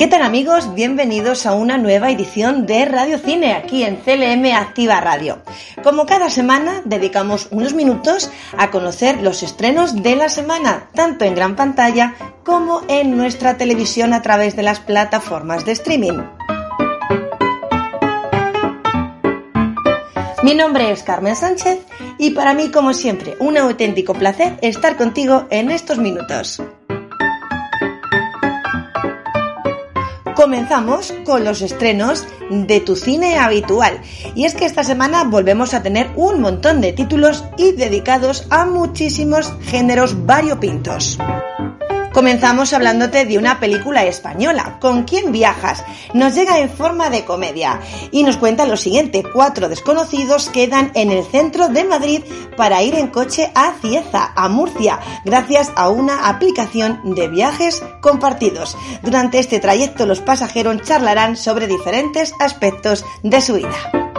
¿Qué tal amigos? Bienvenidos a una nueva edición de Radio Cine aquí en CLM Activa Radio. Como cada semana dedicamos unos minutos a conocer los estrenos de la semana, tanto en gran pantalla como en nuestra televisión a través de las plataformas de streaming. Mi nombre es Carmen Sánchez y para mí, como siempre, un auténtico placer estar contigo en estos minutos. Comenzamos con los estrenos de tu cine habitual. Y es que esta semana volvemos a tener un montón de títulos y dedicados a muchísimos géneros variopintos. Comenzamos hablándote de una película española, ¿Con quién viajas? Nos llega en forma de comedia y nos cuenta lo siguiente, cuatro desconocidos quedan en el centro de Madrid para ir en coche a Cieza, a Murcia, gracias a una aplicación de viajes compartidos. Durante este trayecto los pasajeros charlarán sobre diferentes aspectos de su vida.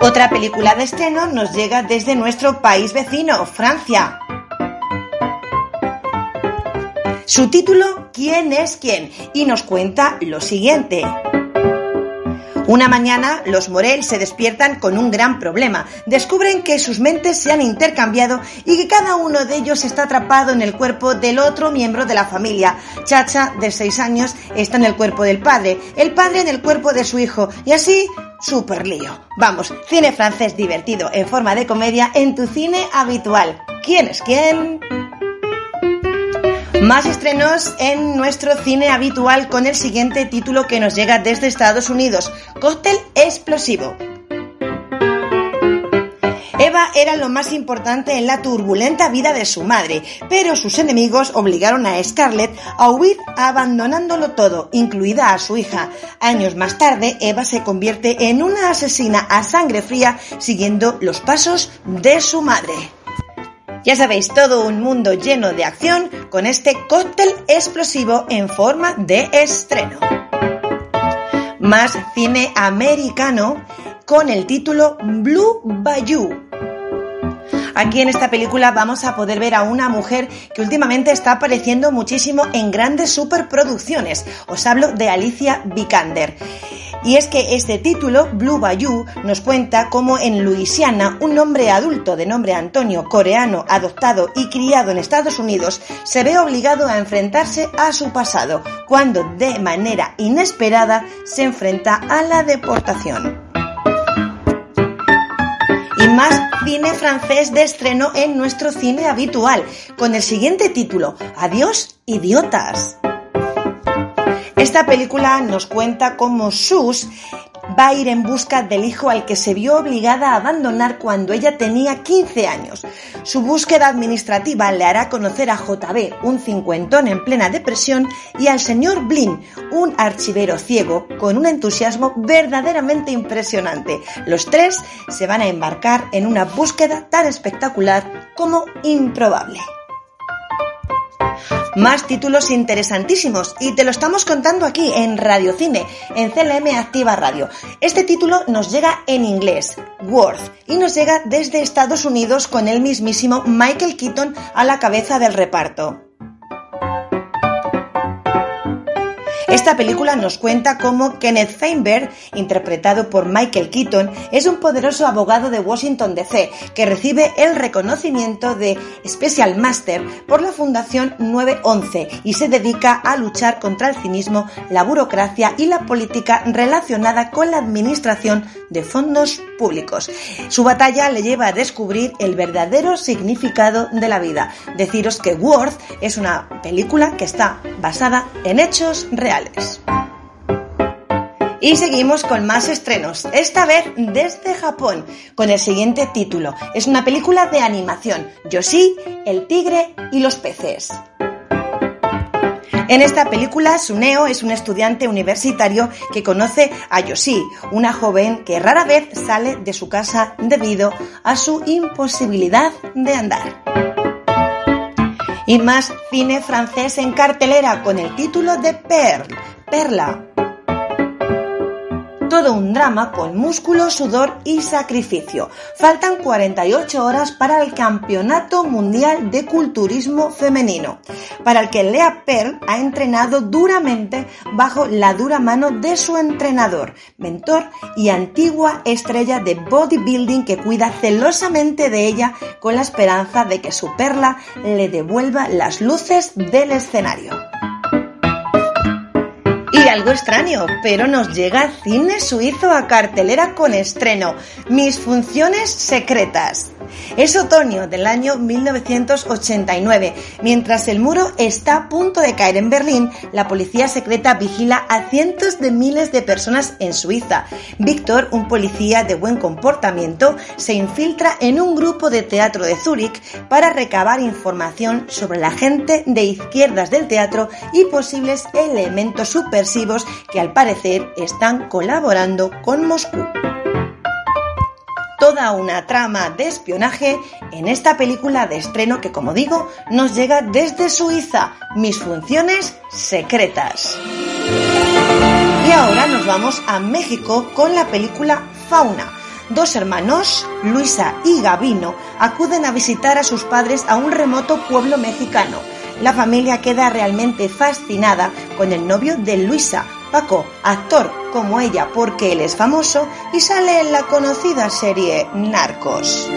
Otra película de estreno nos llega desde nuestro país vecino, Francia. Su título, ¿Quién es quién? Y nos cuenta lo siguiente. Una mañana, los Morel se despiertan con un gran problema. Descubren que sus mentes se han intercambiado y que cada uno de ellos está atrapado en el cuerpo del otro miembro de la familia. Chacha, de 6 años, está en el cuerpo del padre, el padre en el cuerpo de su hijo, y así, super lío. Vamos, cine francés divertido en forma de comedia en tu cine habitual. ¿Quién es quién? Más estrenos en nuestro cine habitual con el siguiente título que nos llega desde Estados Unidos, Cóctel Explosivo. Eva era lo más importante en la turbulenta vida de su madre, pero sus enemigos obligaron a Scarlett a huir abandonándolo todo, incluida a su hija. Años más tarde, Eva se convierte en una asesina a sangre fría siguiendo los pasos de su madre. Ya sabéis, todo un mundo lleno de acción con este cóctel explosivo en forma de estreno. Más cine americano con el título Blue Bayou. Aquí en esta película vamos a poder ver a una mujer que últimamente está apareciendo muchísimo en grandes superproducciones. Os hablo de Alicia Vikander. Y es que este título, Blue Bayou, nos cuenta cómo en Luisiana un hombre adulto de nombre Antonio, coreano, adoptado y criado en Estados Unidos, se ve obligado a enfrentarse a su pasado, cuando de manera inesperada se enfrenta a la deportación. Y más cine francés de estreno en nuestro cine habitual, con el siguiente título, Adiós, idiotas. Esta película nos cuenta cómo Sus va a ir en busca del hijo al que se vio obligada a abandonar cuando ella tenía 15 años. Su búsqueda administrativa le hará conocer a JB, un cincuentón en plena depresión, y al señor Blin, un archivero ciego con un entusiasmo verdaderamente impresionante. Los tres se van a embarcar en una búsqueda tan espectacular como improbable más títulos interesantísimos y te lo estamos contando aquí en Radio Cine, en CLM Activa Radio. Este título nos llega en inglés, Worth, y nos llega desde Estados Unidos con el mismísimo Michael Keaton a la cabeza del reparto. Esta película nos cuenta cómo Kenneth Feinberg, interpretado por Michael Keaton, es un poderoso abogado de Washington DC que recibe el reconocimiento de Special Master por la Fundación 911 y se dedica a luchar contra el cinismo, la burocracia y la política relacionada con la administración de fondos públicos. Su batalla le lleva a descubrir el verdadero significado de la vida. Deciros que Worth es una película que está basada en hechos reales. Y seguimos con más estrenos, esta vez desde Japón, con el siguiente título. Es una película de animación, Yoshi, el tigre y los peces. En esta película, Suneo es un estudiante universitario que conoce a Yoshi, una joven que rara vez sale de su casa debido a su imposibilidad de andar. Y más cine francés en cartelera con el título de Perle, Perla, todo un drama con músculo, sudor y sacrificio. Faltan 48 horas para el Campeonato Mundial de Culturismo Femenino, para el que Lea Pearl ha entrenado duramente bajo la dura mano de su entrenador, mentor y antigua estrella de bodybuilding que cuida celosamente de ella con la esperanza de que su perla le devuelva las luces del escenario algo extraño, pero nos llega cine suizo a cartelera con estreno, Mis funciones secretas. Es otoño del año 1989. Mientras el muro está a punto de caer en Berlín, la policía secreta vigila a cientos de miles de personas en Suiza. Víctor, un policía de buen comportamiento, se infiltra en un grupo de teatro de Zúrich para recabar información sobre la gente de izquierdas del teatro y posibles elementos subversivos que al parecer están colaborando con Moscú toda una trama de espionaje en esta película de estreno que, como digo, nos llega desde Suiza, Mis funciones secretas. Y ahora nos vamos a México con la película Fauna. Dos hermanos, Luisa y Gavino, acuden a visitar a sus padres a un remoto pueblo mexicano. La familia queda realmente fascinada con el novio de Luisa, Paco, actor como ella porque él es famoso y sale en la conocida serie Narcos.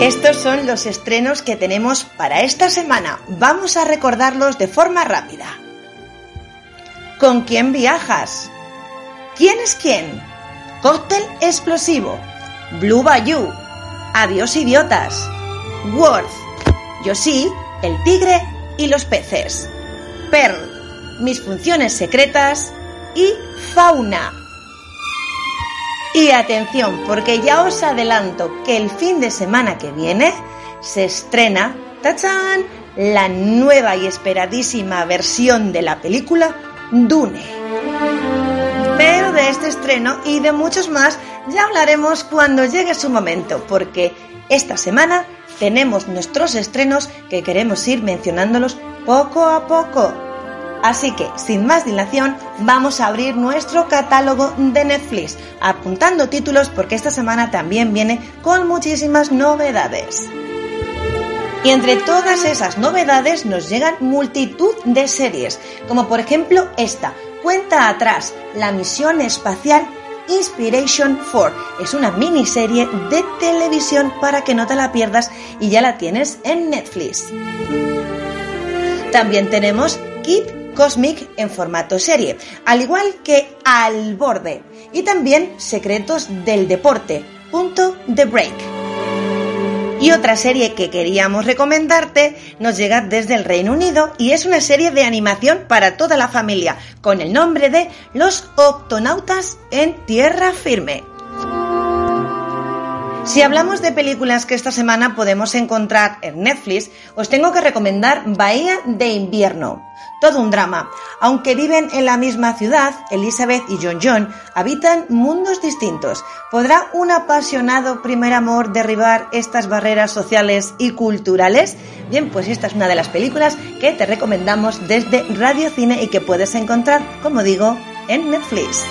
Estos son los estrenos que tenemos para esta semana. Vamos a recordarlos de forma rápida. ¿Con quién viajas? ¿Quién es quién? Cóctel explosivo. Blue Bayou. Adiós idiotas. Worth. Yo sí, el tigre y los peces. Pearl mis funciones secretas y fauna. Y atención, porque ya os adelanto que el fin de semana que viene se estrena, ¡tachán!, la nueva y esperadísima versión de la película Dune. Pero de este estreno y de muchos más ya hablaremos cuando llegue su momento, porque esta semana tenemos nuestros estrenos que queremos ir mencionándolos poco a poco. Así que, sin más dilación, vamos a abrir nuestro catálogo de Netflix, apuntando títulos porque esta semana también viene con muchísimas novedades. Y entre todas esas novedades nos llegan multitud de series, como por ejemplo esta, Cuenta atrás, la misión espacial Inspiration 4. Es una miniserie de televisión para que no te la pierdas y ya la tienes en Netflix. También tenemos Kid Cosmic en formato serie, al igual que Al Borde y también Secretos del Deporte, punto de break. Y otra serie que queríamos recomendarte nos llega desde el Reino Unido y es una serie de animación para toda la familia con el nombre de Los Octonautas en Tierra Firme. Si hablamos de películas que esta semana podemos encontrar en Netflix, os tengo que recomendar Bahía de Invierno. Todo un drama. Aunque viven en la misma ciudad, Elizabeth y John John habitan mundos distintos. ¿Podrá un apasionado primer amor derribar estas barreras sociales y culturales? Bien, pues esta es una de las películas que te recomendamos desde Radio Cine y que puedes encontrar, como digo, en Netflix.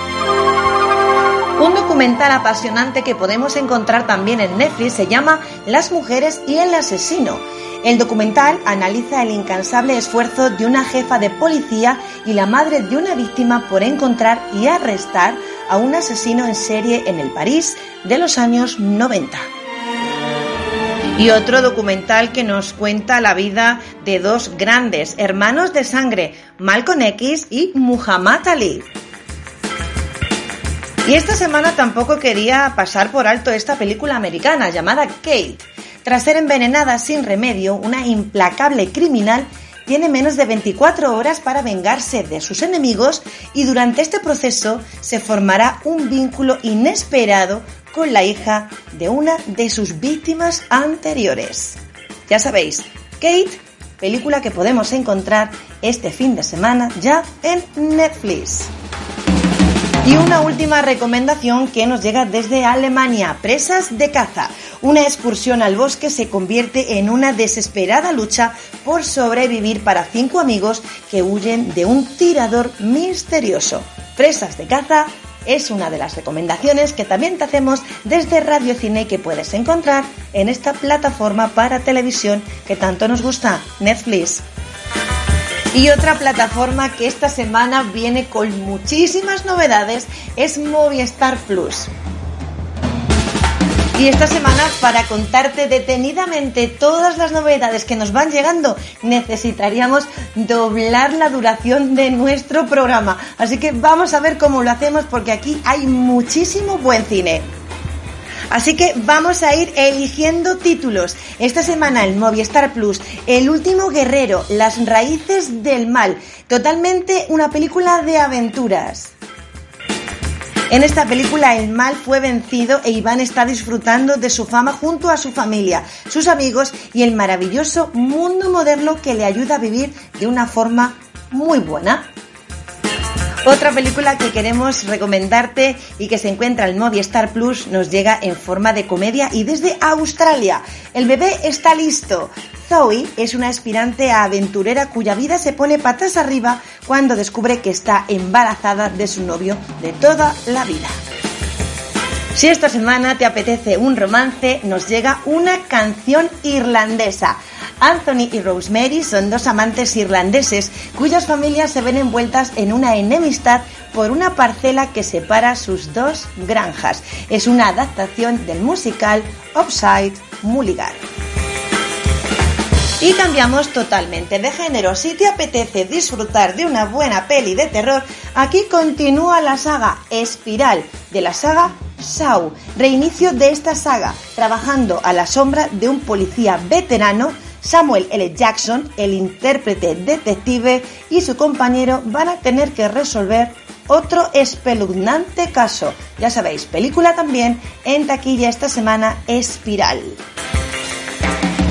Un documental apasionante que podemos encontrar también en Netflix se llama Las mujeres y el asesino. El documental analiza el incansable esfuerzo de una jefa de policía y la madre de una víctima por encontrar y arrestar a un asesino en serie en el París de los años 90. Y otro documental que nos cuenta la vida de dos grandes hermanos de sangre, Malcolm X y Muhammad Ali. Y esta semana tampoco quería pasar por alto esta película americana llamada Kate. Tras ser envenenada sin remedio, una implacable criminal tiene menos de 24 horas para vengarse de sus enemigos y durante este proceso se formará un vínculo inesperado con la hija de una de sus víctimas anteriores. Ya sabéis, Kate, película que podemos encontrar este fin de semana ya en Netflix. Y una última recomendación que nos llega desde Alemania, Presas de Caza. Una excursión al bosque se convierte en una desesperada lucha por sobrevivir para cinco amigos que huyen de un tirador misterioso. Presas de Caza es una de las recomendaciones que también te hacemos desde Radio Cine que puedes encontrar en esta plataforma para televisión que tanto nos gusta, Netflix. Y otra plataforma que esta semana viene con muchísimas novedades es Movistar Plus. Y esta semana, para contarte detenidamente todas las novedades que nos van llegando, necesitaríamos doblar la duración de nuestro programa. Así que vamos a ver cómo lo hacemos porque aquí hay muchísimo buen cine. Así que vamos a ir eligiendo títulos. Esta semana en Movistar Plus, El último guerrero, Las raíces del mal. Totalmente una película de aventuras. En esta película el mal fue vencido e Iván está disfrutando de su fama junto a su familia, sus amigos y el maravilloso mundo moderno que le ayuda a vivir de una forma muy buena. Otra película que queremos recomendarte y que se encuentra en Movistar Plus nos llega en forma de comedia y desde Australia. El bebé está listo. Zoe es una aspirante a aventurera cuya vida se pone patas arriba cuando descubre que está embarazada de su novio de toda la vida. Si esta semana te apetece un romance, nos llega una canción irlandesa. Anthony y Rosemary son dos amantes irlandeses cuyas familias se ven envueltas en una enemistad por una parcela que separa sus dos granjas. Es una adaptación del musical Upside Mulligan. Y cambiamos totalmente de género. Si te apetece disfrutar de una buena peli de terror, aquí continúa la saga Espiral de la saga Saw. Reinicio de esta saga, trabajando a la sombra de un policía veterano Samuel L. Jackson, el intérprete detective, y su compañero van a tener que resolver otro espeluznante caso. Ya sabéis, película también en taquilla esta semana, Espiral.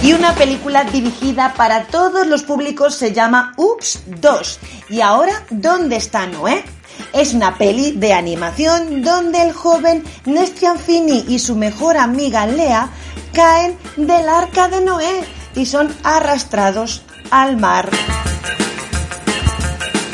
Y una película dirigida para todos los públicos se llama Ups 2. Y ahora, ¿dónde está Noé? Es una peli de animación donde el joven Nestian Fini y su mejor amiga Lea caen del arca de Noé y son arrastrados al mar.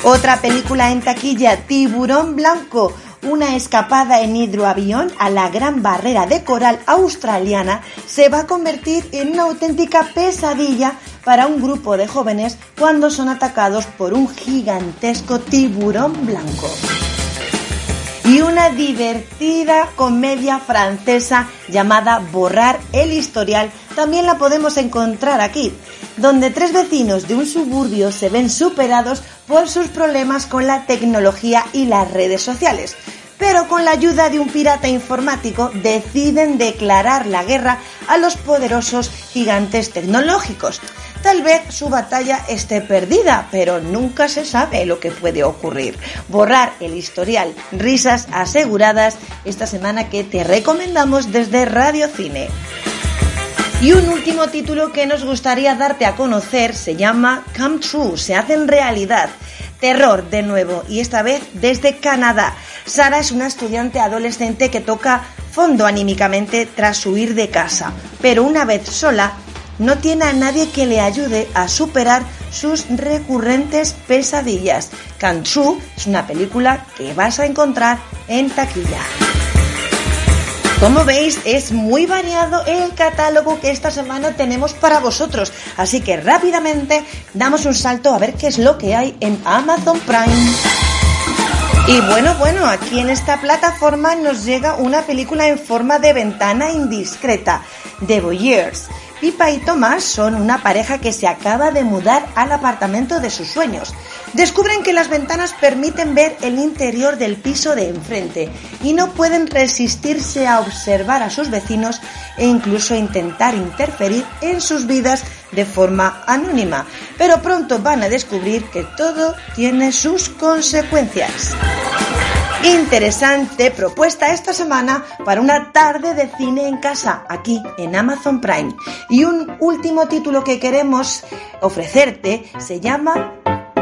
Otra película en taquilla, Tiburón Blanco, una escapada en hidroavión a la gran barrera de coral australiana se va a convertir en una auténtica pesadilla para un grupo de jóvenes cuando son atacados por un gigantesco tiburón blanco y una divertida comedia francesa llamada Borrar el historial también la podemos encontrar aquí, donde tres vecinos de un suburbio se ven superados por sus problemas con la tecnología y las redes sociales. Pero con la ayuda de un pirata informático deciden declarar la guerra a los poderosos gigantes tecnológicos. Tal vez su batalla esté perdida, pero nunca se sabe lo que puede ocurrir. Borrar el historial, risas aseguradas esta semana que te recomendamos desde Radio Cine. Y un último título que nos gustaría darte a conocer se llama Come True, se hace en realidad. Terror de nuevo y esta vez desde Canadá. Sara es una estudiante adolescente que toca fondo anímicamente tras huir de casa, pero una vez sola no tiene a nadie que le ayude a superar sus recurrentes pesadillas. Kansu es una película que vas a encontrar en taquilla. Como veis, es muy variado el catálogo que esta semana tenemos para vosotros, así que rápidamente damos un salto a ver qué es lo que hay en Amazon Prime. Y bueno, bueno, aquí en esta plataforma nos llega una película en forma de ventana indiscreta, The Voyeurs Pipa y Tomás son una pareja que se acaba de mudar al apartamento de sus sueños. Descubren que las ventanas permiten ver el interior del piso de enfrente y no pueden resistirse a observar a sus vecinos e incluso intentar interferir en sus vidas de forma anónima. Pero pronto van a descubrir que todo tiene sus consecuencias. Interesante propuesta esta semana para una tarde de cine en casa aquí en Amazon Prime. Y un último título que queremos ofrecerte se llama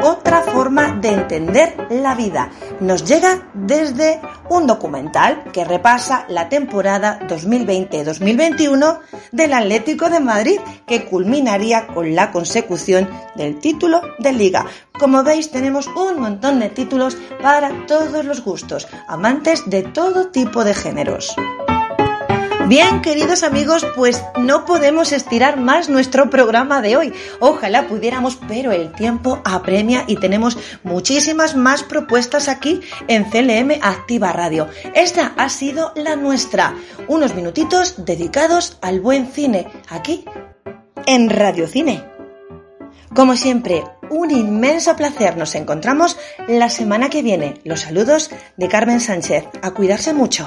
otra forma de entender la vida. Nos llega desde un documental que repasa la temporada 2020-2021 del Atlético de Madrid, que culminaría con la consecución del título de liga. Como veis, tenemos un montón de títulos para todos los gustos, amantes de todo tipo de géneros. Bien, queridos amigos, pues no podemos estirar más nuestro programa de hoy. Ojalá pudiéramos, pero el tiempo apremia y tenemos muchísimas más propuestas aquí en CLM Activa Radio. Esta ha sido la nuestra. Unos minutitos dedicados al buen cine, aquí en Radio Cine. Como siempre, un inmenso placer. Nos encontramos la semana que viene. Los saludos de Carmen Sánchez. A cuidarse mucho.